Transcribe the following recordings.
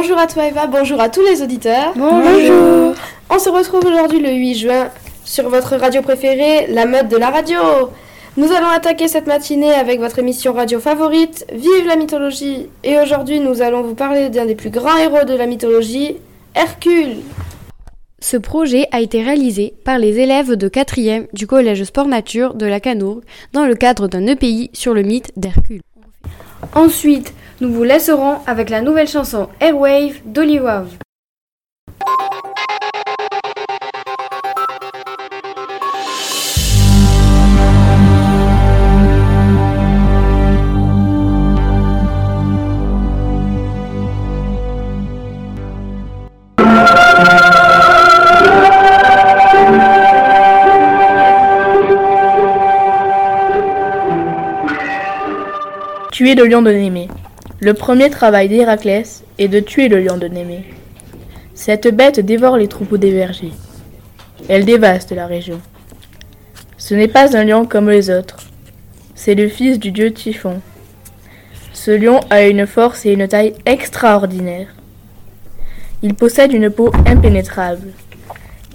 Bonjour à toi Eva, bonjour à tous les auditeurs. Bonjour. On se retrouve aujourd'hui le 8 juin sur votre radio préférée, la mode de la radio. Nous allons attaquer cette matinée avec votre émission radio favorite, Vive la mythologie. Et aujourd'hui, nous allons vous parler d'un des plus grands héros de la mythologie, Hercule. Ce projet a été réalisé par les élèves de 4e du collège Sport Nature de la Canourgue dans le cadre d'un EPI sur le mythe d'Hercule. Ensuite, nous vous laisserons avec la nouvelle chanson Airwave d'Oliwave. Le lion de Némée. Le premier travail d'Héraclès est de tuer le lion de Némée. Cette bête dévore les troupeaux des vergers. Elle dévaste la région. Ce n'est pas un lion comme les autres. C'est le fils du dieu Typhon. Ce lion a une force et une taille extraordinaires. Il possède une peau impénétrable.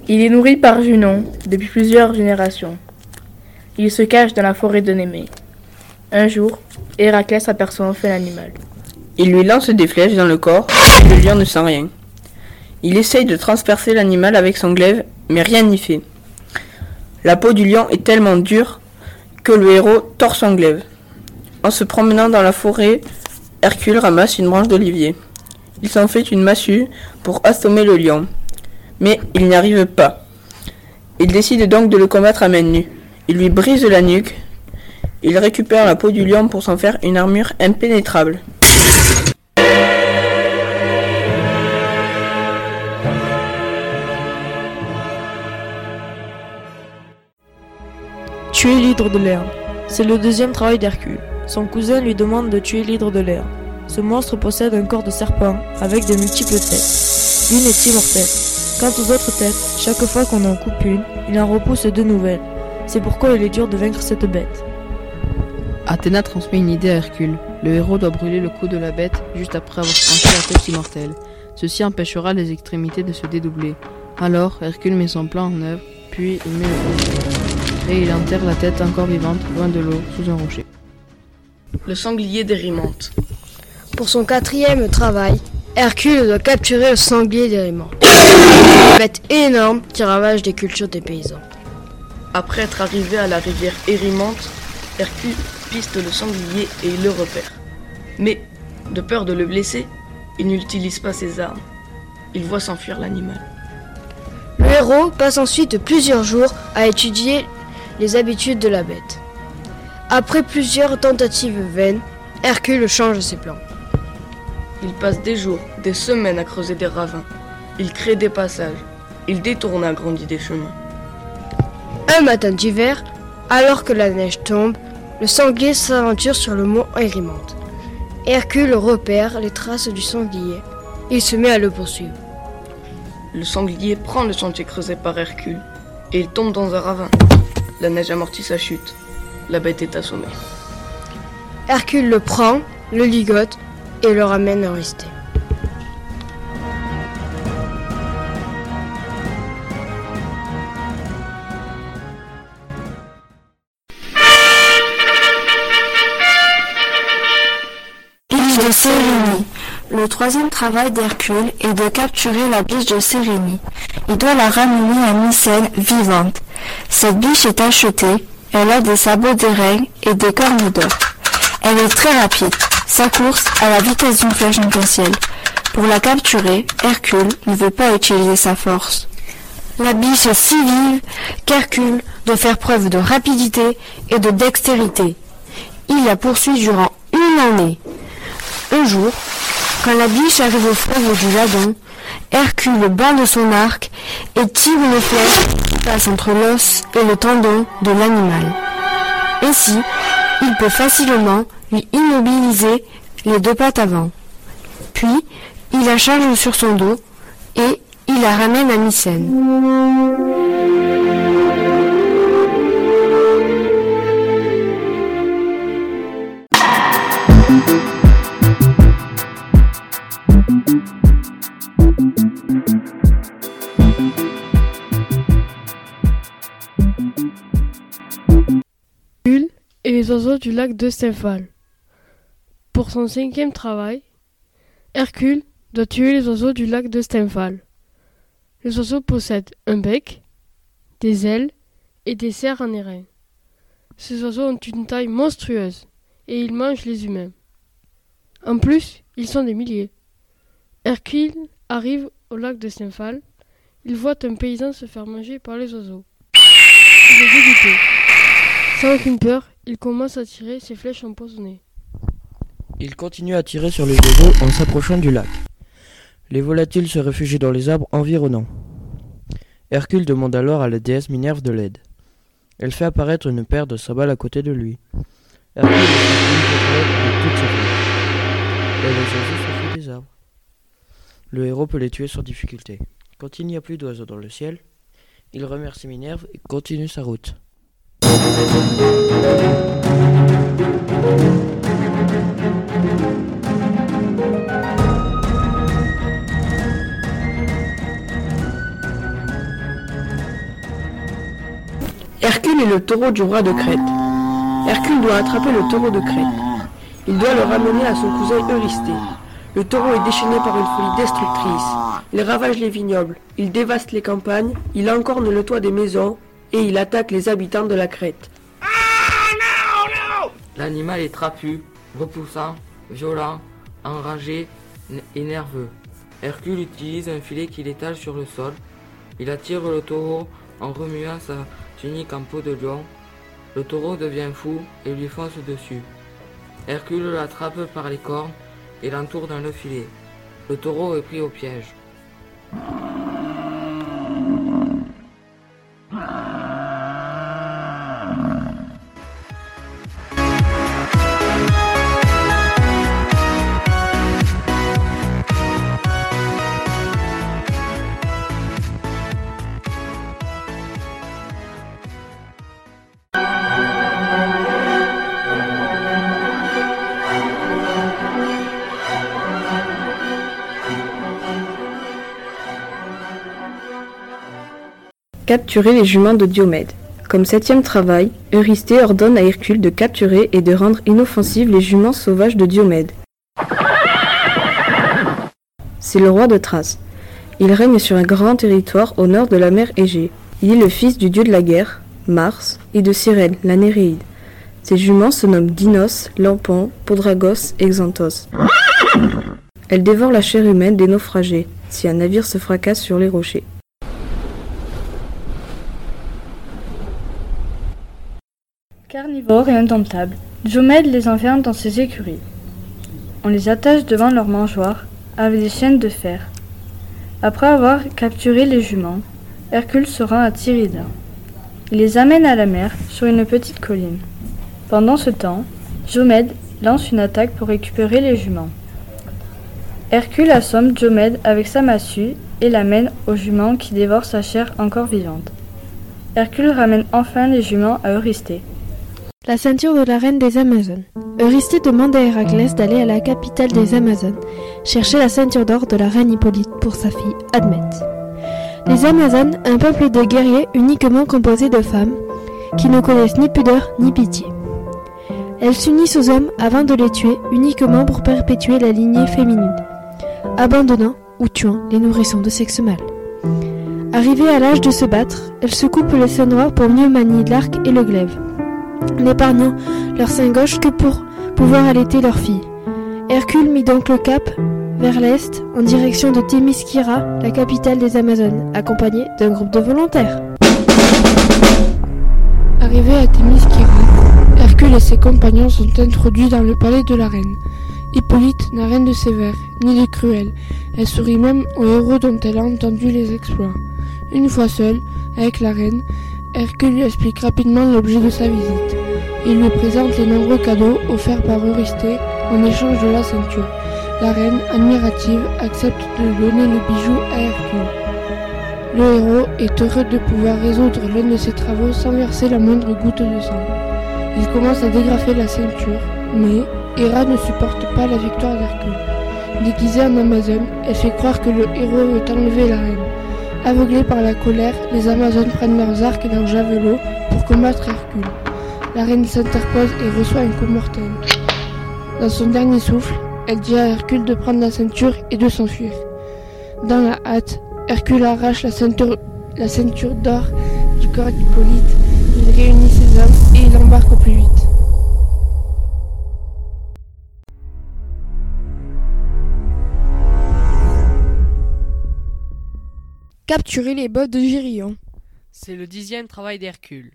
Il est nourri par Junon depuis plusieurs générations. Il se cache dans la forêt de Némée. Un jour, Héraclès aperçoit enfin l'animal. Il lui lance des flèches dans le corps, et le lion ne sent rien. Il essaye de transpercer l'animal avec son glaive, mais rien n'y fait. La peau du lion est tellement dure que le héros tord son glaive. En se promenant dans la forêt, Hercule ramasse une branche d'olivier. Il s'en fait une massue pour assommer le lion. Mais il n'y arrive pas. Il décide donc de le combattre à main nue. Il lui brise la nuque. Il récupère la peau du lion pour s'en faire une armure impénétrable. Tuer l'hydre de l'herbe. C'est le deuxième travail d'Hercule. Son cousin lui demande de tuer l'hydre de l'herbe. Ce monstre possède un corps de serpent avec de multiples têtes. L'une est immortelle. Quant aux autres têtes, chaque fois qu'on en coupe une, il en repousse deux nouvelles. C'est pourquoi il est dur de vaincre cette bête. Athéna transmet une idée à Hercule. Le héros doit brûler le cou de la bête juste après avoir tranché la tête immortelle. Ceci empêchera les extrémités de se dédoubler. Alors, Hercule met son plan en œuvre, puis il met et il enterre la tête encore vivante loin de l'eau sous un rocher. Le sanglier d'Érimante. Pour son quatrième travail, Hercule doit capturer le sanglier d'Érimante. Une bête énorme qui ravage des cultures des paysans. Après être arrivé à la rivière Érimante, Hercule piste le sanglier et il le repère. Mais, de peur de le blesser, il n'utilise pas ses armes. Il voit s'enfuir l'animal. Le héros passe ensuite plusieurs jours à étudier les habitudes de la bête. Après plusieurs tentatives vaines, Hercule change ses plans. Il passe des jours, des semaines à creuser des ravins. Il crée des passages. Il détourne et agrandit des chemins. Un matin d'hiver, alors que la neige tombe, le sanglier s'aventure sur le mont Erimante. Hercule repère les traces du sanglier. Il se met à le poursuivre. Le sanglier prend le sentier creusé par Hercule et il tombe dans un ravin. La neige amortit sa chute. La bête est assommée. Hercule le prend, le ligote et le ramène à Eurysthée. Biche de Sérénie. Le troisième travail d'Hercule est de capturer la biche de Sérénie. Il doit la ramener à Mycène vivante. Cette biche est achetée. Elle a des sabots d'airain et des cornes d'or. Elle est très rapide. Sa course à la vitesse d'une flèche le ciel. Pour la capturer, Hercule ne veut pas utiliser sa force. La biche est si vive qu'Hercule doit faire preuve de rapidité et de dextérité. Il la poursuit durant une année. Un jour, quand la biche arrive au fleuve du Ladon, Hercule bande son arc et tire une flèche qui passe entre l'os et le tendon de l'animal. Ainsi, il peut facilement lui immobiliser les deux pattes avant. Puis, il la charge sur son dos et il la ramène à Mycène. Et les oiseaux du lac de Stymphal. Pour son cinquième travail, Hercule doit tuer les oiseaux du lac de Stymphal. Les oiseaux possèdent un bec, des ailes et des serres en airain. Ces oiseaux ont une taille monstrueuse et ils mangent les humains. En plus, ils sont des milliers. Hercule arrive au lac de Stymphal. Il voit un paysan se faire manger par les oiseaux. Il est dégoûté. Sans aucune peur, il commence à tirer ses flèches empoisonnées. Il continue à tirer sur les oiseaux en s'approchant du lac. Les volatiles se réfugient dans les arbres environnants. Hercule demande alors à la déesse Minerve de l'aide. Elle fait apparaître une paire de sabales à côté de lui. Hercule des arbres. Le héros peut les tuer sans difficulté. Quand il n'y a plus d'oiseaux dans le ciel, il remercie Minerve et continue sa route. Hercule est le taureau du roi de Crète. Hercule doit attraper le taureau de Crète. Il doit le ramener à son cousin Eurysthée. Le taureau est déchaîné par une folie destructrice. Il ravage les vignobles, il dévaste les campagnes, il encorne le toit des maisons et il attaque les habitants de la Crète. L'animal est trapu, repoussant, violent, enragé et nerveux. Hercule utilise un filet qu'il étale sur le sol. Il attire le taureau en remuant sa tunique en peau de lion. Le taureau devient fou et lui fonce dessus. Hercule l'attrape par les cornes et l'entoure dans le filet. Le taureau est pris au piège. Capturer les juments de Diomède. Comme septième travail, Eurysthée ordonne à Hercule de capturer et de rendre inoffensives les juments sauvages de Diomède. C'est le roi de Thrace. Il règne sur un grand territoire au nord de la mer Égée. Il est le fils du dieu de la guerre, Mars, et de Cyrène, la Néréide. Ses juments se nomment Dinos, Lampon, Podragos et Xanthos. Elles dévorent la chair humaine des naufragés, si un navire se fracasse sur les rochers. Carnivores et indomptables, Diomède les enferme dans ses écuries. On les attache devant leur mangeoire avec des chaînes de fer. Après avoir capturé les juments, Hercule se rend à Tyrida. Il les amène à la mer sur une petite colline. Pendant ce temps, Diomède lance une attaque pour récupérer les juments. Hercule assomme Diomède avec sa massue et l'amène aux juments qui dévorent sa chair encore vivante. Hercule ramène enfin les juments à Eurysthée. La ceinture de la reine des Amazones. Eurysthée demande à Héraclès d'aller à la capitale des Amazones, chercher la ceinture d'or de la reine Hippolyte pour sa fille Admète. Les Amazones, un peuple de guerriers uniquement composé de femmes, qui ne connaissent ni pudeur ni pitié. Elles s'unissent aux hommes avant de les tuer uniquement pour perpétuer la lignée féminine, abandonnant ou tuant les nourrissons de sexe mâle. Arrivées à l'âge de se battre, elles se coupent les seins noirs pour mieux manier l'arc et le glaive n'épargnant leur sein gauche que pour pouvoir allaiter leur fille. Hercule mit donc le cap vers l'est en direction de Témiskyra, la capitale des Amazones, accompagné d'un groupe de volontaires. Arrivé à Témiskyra, Hercule et ses compagnons sont introduits dans le palais de la reine. Hippolyte n'a rien de sévère, ni de cruel. Elle sourit même aux héros dont elle a entendu les exploits. Une fois seule, avec la reine, Hercule lui explique rapidement l'objet de sa visite. Il lui présente les nombreux cadeaux offerts par Eurysthée en échange de la ceinture. La reine, admirative, accepte de donner le bijou à Hercule. Le héros est heureux de pouvoir résoudre l'un de ses travaux sans verser la moindre goutte de sang. Il commence à dégrafer la ceinture, mais Héra ne supporte pas la victoire d'Hercule. Déguisée en Amazone, elle fait croire que le héros veut enlever la reine. Aveuglés par la colère, les Amazones prennent leurs arcs et leurs javelots pour combattre Hercule. la reine s'interpose et reçoit un coup mortel. Dans son dernier souffle, elle dit à Hercule de prendre la ceinture et de s'enfuir. Dans la hâte, Hercule arrache la ceinture, la ceinture d'or du corps d'Hippolyte, il réunit ses hommes et il embarque au plus vite. Capturer les bottes de Gérion. C'est le dixième travail d'Hercule.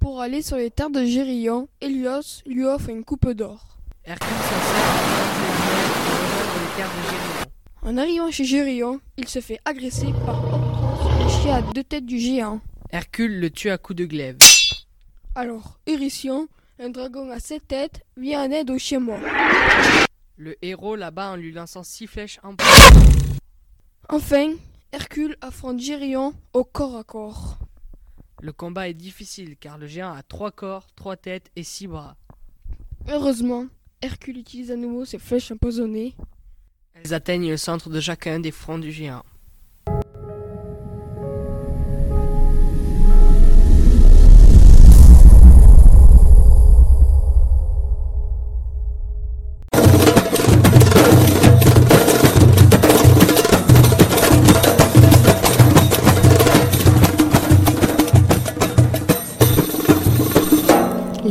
Pour aller sur les terres de Gérion, Hélios lui offre une coupe d'or. Hercule s'en sert pour les terres de Gérion. En arrivant chez Gérion, il se fait agresser par Orthros, le chien à deux têtes du géant. Hercule le tue à coups de glaive. Alors, Eurytion, un dragon à sept têtes, vient en aide au chien mort. Le héros l'abat en lui lançant six flèches en Enfin, Hercule affronte Gérion au corps à corps. Le combat est difficile car le géant a trois corps, trois têtes et six bras. Heureusement, Hercule utilise à nouveau ses flèches empoisonnées. Elles atteignent le centre de chacun des fronts du géant.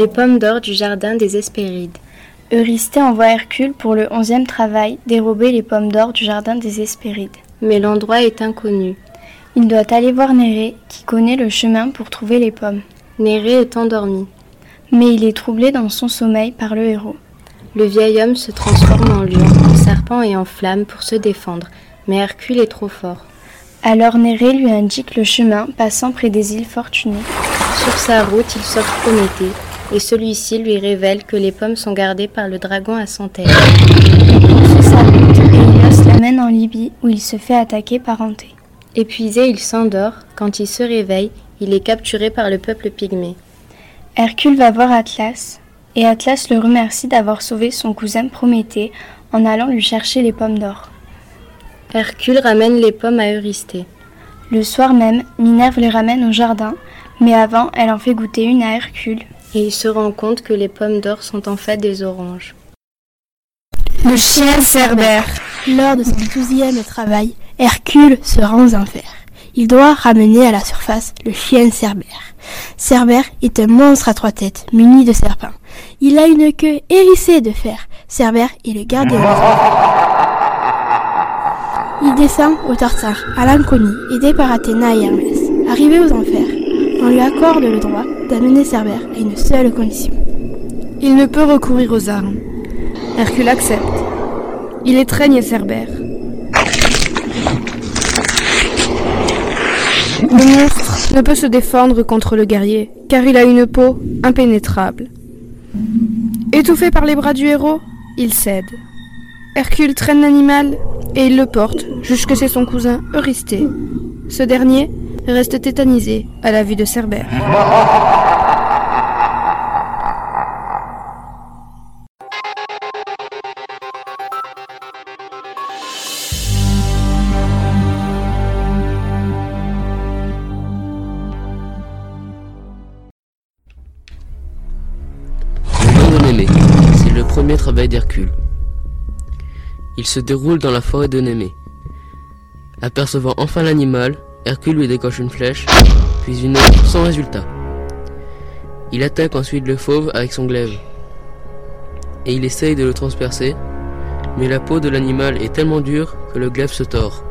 Les pommes d'or du jardin des Hespérides. Eurysthée envoie Hercule pour le onzième travail dérober les pommes d'or du jardin des Hespérides. Mais l'endroit est inconnu. Il doit aller voir Nérée, qui connaît le chemin pour trouver les pommes. Nérée est endormi. Mais il est troublé dans son sommeil par le héros. Le vieil homme se transforme en lion, en serpent et en flamme pour se défendre, mais Hercule est trop fort. Alors Nérée lui indique le chemin passant près des îles Fortunées. Sur sa route, il sauve Prométhée, et celui-ci lui révèle que les pommes sont gardées par le dragon à son tête. Sur sa route, Hélios l'amène en Libye où il se fait attaquer par Anté. Épuisé, il s'endort. Quand il se réveille, il est capturé par le peuple pygmée. Hercule va voir Atlas, et Atlas le remercie d'avoir sauvé son cousin Prométhée en allant lui chercher les pommes d'or. Hercule ramène les pommes à Eurysthée. Le soir même, Minerve les ramène au jardin, mais avant, elle en fait goûter une à Hercule. Et il se rend compte que les pommes d'or sont en fait des oranges. Le chien Cerbère. Lors de son douzième travail, Hercule se rend aux enfers. Il doit ramener à la surface le chien Cerbère. Cerbère est un monstre à trois têtes, muni de serpents. Il a une queue hérissée de fer. Cerbère est le gardien. Il descend au Tartare, à l'inconnu, aidé par Athéna et Hermès. Arrivé aux enfers, on lui accorde le droit d'amener Cerbère à une seule condition. Il ne peut recourir aux armes. Hercule accepte. Il étreigne Cerbère. Le monstre ne peut se défendre contre le guerrier, car il a une peau impénétrable. Étouffé par les bras du héros, il cède. Hercule traîne l'animal et il le porte jusque chez son cousin Eurysthée. Ce dernier reste tétanisé à la vue de Cerbère. C'est le premier travail d'Hercule. Il se déroule dans la forêt de Némée. Apercevant enfin l'animal, Hercule lui décoche une flèche, puis une autre sans résultat. Il attaque ensuite le fauve avec son glaive. Et il essaye de le transpercer, mais la peau de l'animal est tellement dure que le glaive se tord.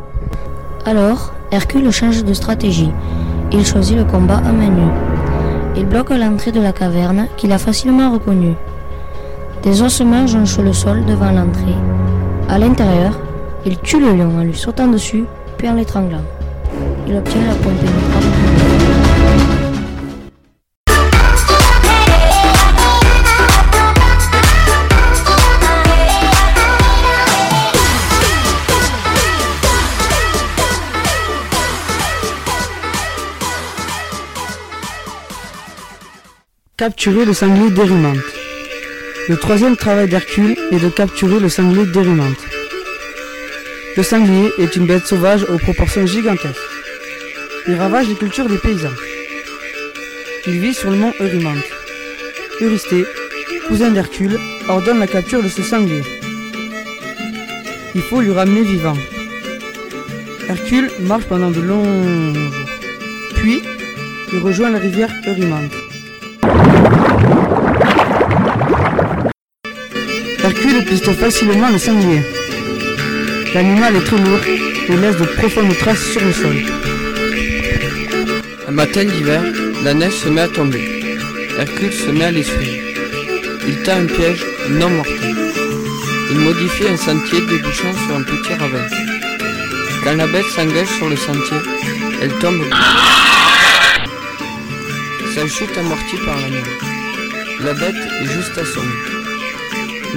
Alors, Hercule change de stratégie. Il choisit le combat à main nue. Il bloque l'entrée de la caverne qu'il a facilement reconnue. Des ossements jonchent le sol devant l'entrée. À l'intérieur, il tue le lion en lui sautant dessus, puis en l'étranglant. Il obtient la pointe. Capturer le sanglier d'Érymanthe. Le troisième travail d'Hercule est de capturer le sanglier d'Érymanthe. Le sanglier est une bête sauvage aux proportions gigantesques. Il ravage les cultures des paysans. Il vit sur le mont Eurymanthe. Eurysthée, cousin d'Hercule, ordonne la capture de ce sanglier. Il faut lui ramener vivant. Hercule marche pendant de longs jours. Puis, il rejoint la rivière Eurymante. Hercule piste facilement le sanglier. L'animal est très lourd et laisse de profondes traces sur le sol. Matin d'hiver, la neige se met à tomber. Hercule se met à l'essuyer. Il tend un piège non mortel. Il modifie un sentier débouchant sur un petit ravin. Quand la bête s'engage sur le sentier, elle tombe. Sa chute amortie par la neige. La bête est juste assommée.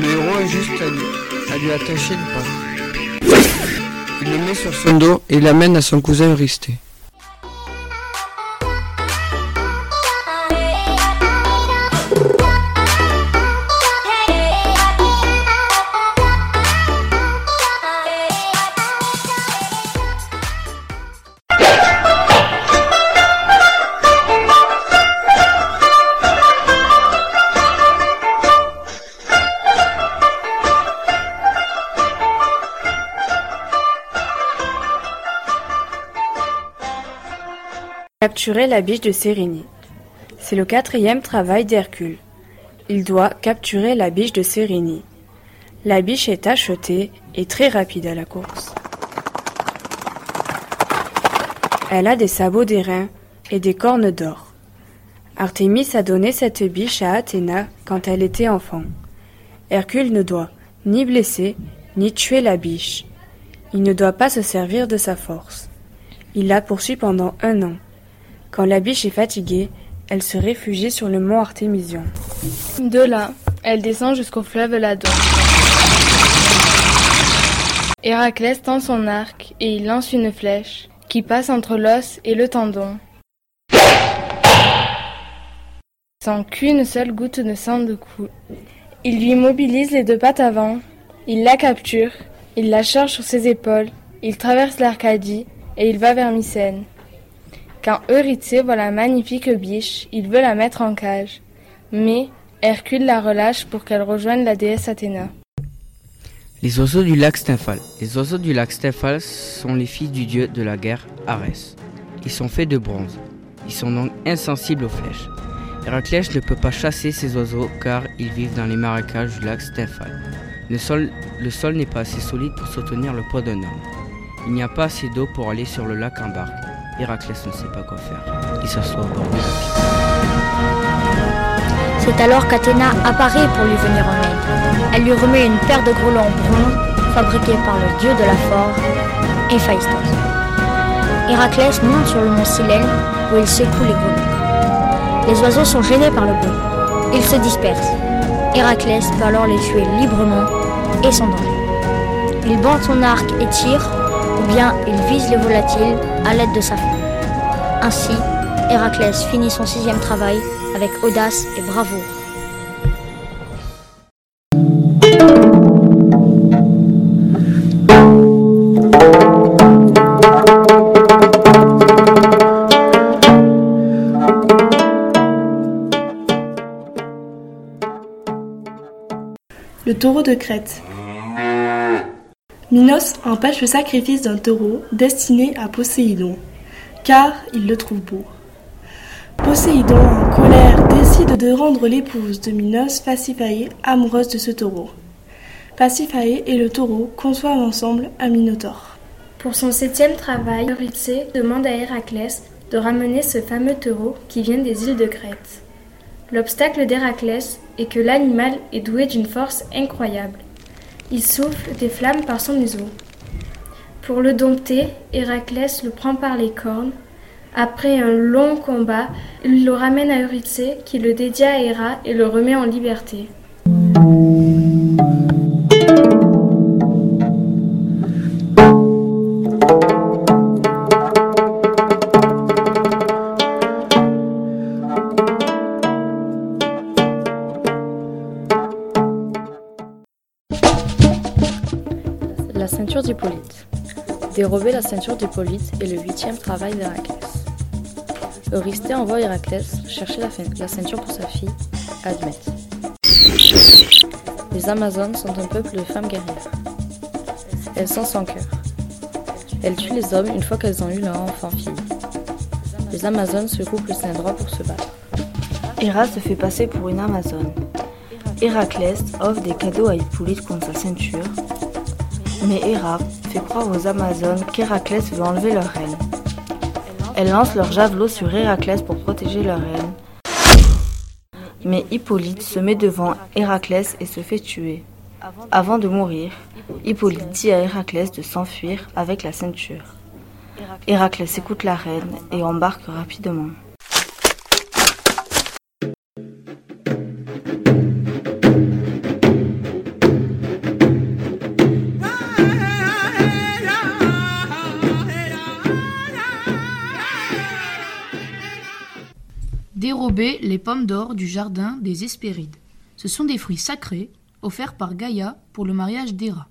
Le héros est juste à lui, à lui attacher le pas. Il le met sur son dos et l'amène à son cousin Eurysthée. Capturer la biche de Sérénie. C'est le quatrième travail d'Hercule. Il doit capturer la biche de Sérénie. La biche est achetée et très rapide à la course. Elle a des sabots d'airain et des cornes d'or. Artémis a donné cette biche à Athéna quand elle était enfant. Hercule ne doit ni blesser ni tuer la biche. Il ne doit pas se servir de sa force. Il la poursuit pendant un an. Quand la biche est fatiguée, elle se réfugie sur le mont Artémision. De là, elle descend jusqu'au fleuve Ladon. Héraclès tend son arc et il lance une flèche qui passe entre l'os et le tendon. Sans qu'une seule goutte de sang de coule. Il lui mobilise les deux pattes avant, il la capture, il la charge sur ses épaules, il traverse l'Arcadie et il va vers Mycène. Quand Eurythée voit la magnifique biche, il veut la mettre en cage. Mais Hercule la relâche pour qu'elle rejoigne la déesse Athéna. Les oiseaux du lac Stymphale. Les oiseaux du lac Stymphale sont les filles du dieu de la guerre, Arès. Ils sont faits de bronze. Ils sont donc insensibles aux flèches. Héraclès ne peut pas chasser ces oiseaux car ils vivent dans les marécages du lac Stymphale. Le sol, le sol n'est pas assez solide pour soutenir le poids d'un homme. Il n'y a pas assez d'eau pour aller sur le lac en barque. Héraclès ne sait pas quoi faire. Il s'assoit au bord. C'est alors qu'Athéna apparaît pour lui venir en aide. Elle lui remet une paire de grelons bruns fabriqués par le dieu de la forge, Héphaïstos. Héraclès monte sur le mont Silène où il secoue les grelons. Les oiseaux sont gênés par le bruit. Ils se dispersent. Héraclès peut alors les tuer librement et sans danger. Il bande son arc et tire, bien il vise les volatiles à l'aide de sa flamme. Ainsi, Héraclès finit son sixième travail avec audace et bravoure. Le taureau de Crète. Minos empêche le sacrifice d'un taureau destiné à Poséidon, car il le trouve beau. Poséidon, en colère, décide de rendre l'épouse de Minos, Pasiphae, amoureuse de ce taureau. Pasiphae et le taureau conçoivent ensemble un minotaure. Pour son septième travail, Eurythée demande à Héraclès de ramener ce fameux taureau qui vient des îles de Crète. L'obstacle d'Héraclès est que l'animal est doué d'une force incroyable. Il souffle des flammes par son museau. Pour le dompter, Héraclès le prend par les cornes. Après un long combat, il le ramène à Eurythée qui le dédie à Héra et le remet en liberté. Dérober la ceinture d'Hippolyte est le huitième travail d'Héraclès. Eurysthée envoie Héraclès chercher la, ceinture pour sa fille, admettent. Les Amazones sont un peuple de femmes guerrières. Elles sont sans cœur. Elles tuent les hommes une fois qu'elles ont eu leur enfant-fille. Les Amazones se groupent le sein droit pour se battre. Héra se fait passer pour une Amazone. Héraclès offre des cadeaux à Hippolyte contre sa ceinture. Mais Héra fait croire aux Amazones qu'Héraclès veut enlever leur reine. Elles lancent leur javelot sur Héraclès pour protéger leur reine. Mais Hippolyte se met devant Héraclès et se fait tuer. Avant de mourir, Hippolyte dit à Héraclès de s'enfuir avec la ceinture. Héraclès écoute la reine et embarque rapidement. Dérober les pommes d'or du jardin des Hespérides. Ce sont des fruits sacrés offerts par Gaïa pour le mariage d'Héra.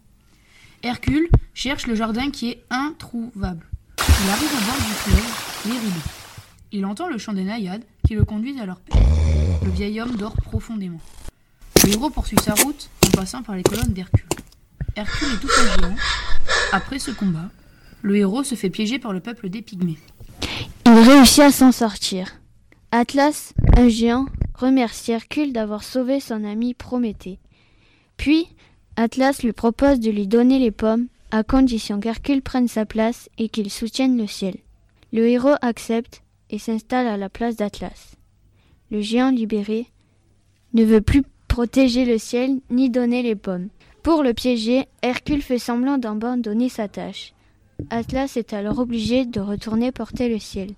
Hercule cherche le jardin qui est introuvable. Il arrive au bord du fleuve, l'Éride. Il entend le chant des naïades qui le conduisent à leur paix. Le vieil homme dort profondément. Le héros poursuit sa route en passant par les colonnes d'Hercule. Hercule est tout un géant. Après ce combat, le héros se fait piéger par le peuple des Pygmées. Il réussit à s'en sortir. Atlas, un géant, remercie Hercule d'avoir sauvé son ami Prométhée. Puis, Atlas lui propose de lui donner les pommes à condition qu'Hercule prenne sa place et qu'il soutienne le ciel. Le héros accepte et s'installe à la place d'Atlas. Le géant libéré ne veut plus protéger le ciel ni donner les pommes. Pour le piéger, Hercule fait semblant d'abandonner sa tâche. Atlas est alors obligé de retourner porter le ciel.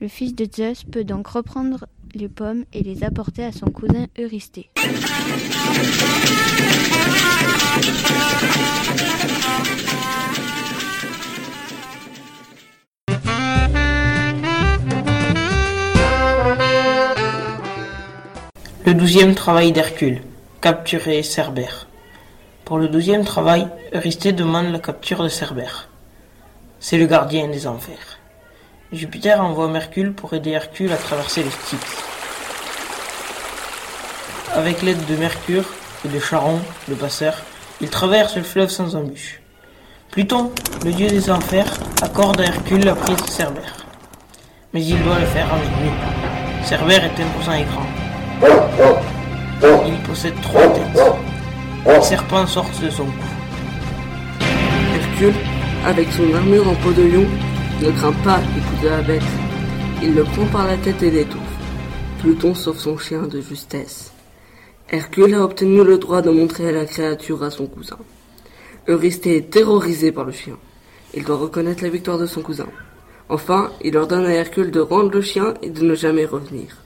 Le fils de Zeus peut donc reprendre les pommes et les apporter à son cousin Eurysthée. Le douzième travail d'Hercule. Capturer Cerbère. Pour le douzième travail, Eurysthée demande la capture de Cerbère. C'est le gardien des enfers. Jupiter envoie Mercule pour aider Hercule à traverser les Styx. Avec l'aide de Mercure et de Charon, le passeur, il traverse le fleuve sans embûche. Pluton, le dieu des enfers, accorde à Hercule la prise de Cerbère. Mais il doit le faire avec nuit. Cerbère est imposant et grand. Il possède trois têtes. Les serpents sortent de son cou. Hercule, avec son armure en peau de lion, ne craint pas d'écouter la bête. Il le prend par la tête et l'étouffe. Pluton sauve son chien de justesse. Hercule a obtenu le droit de montrer la créature à son cousin. Eurysthée est terrorisé par le chien. Il doit reconnaître la victoire de son cousin. Enfin, il ordonne à Hercule de rendre le chien et de ne jamais revenir.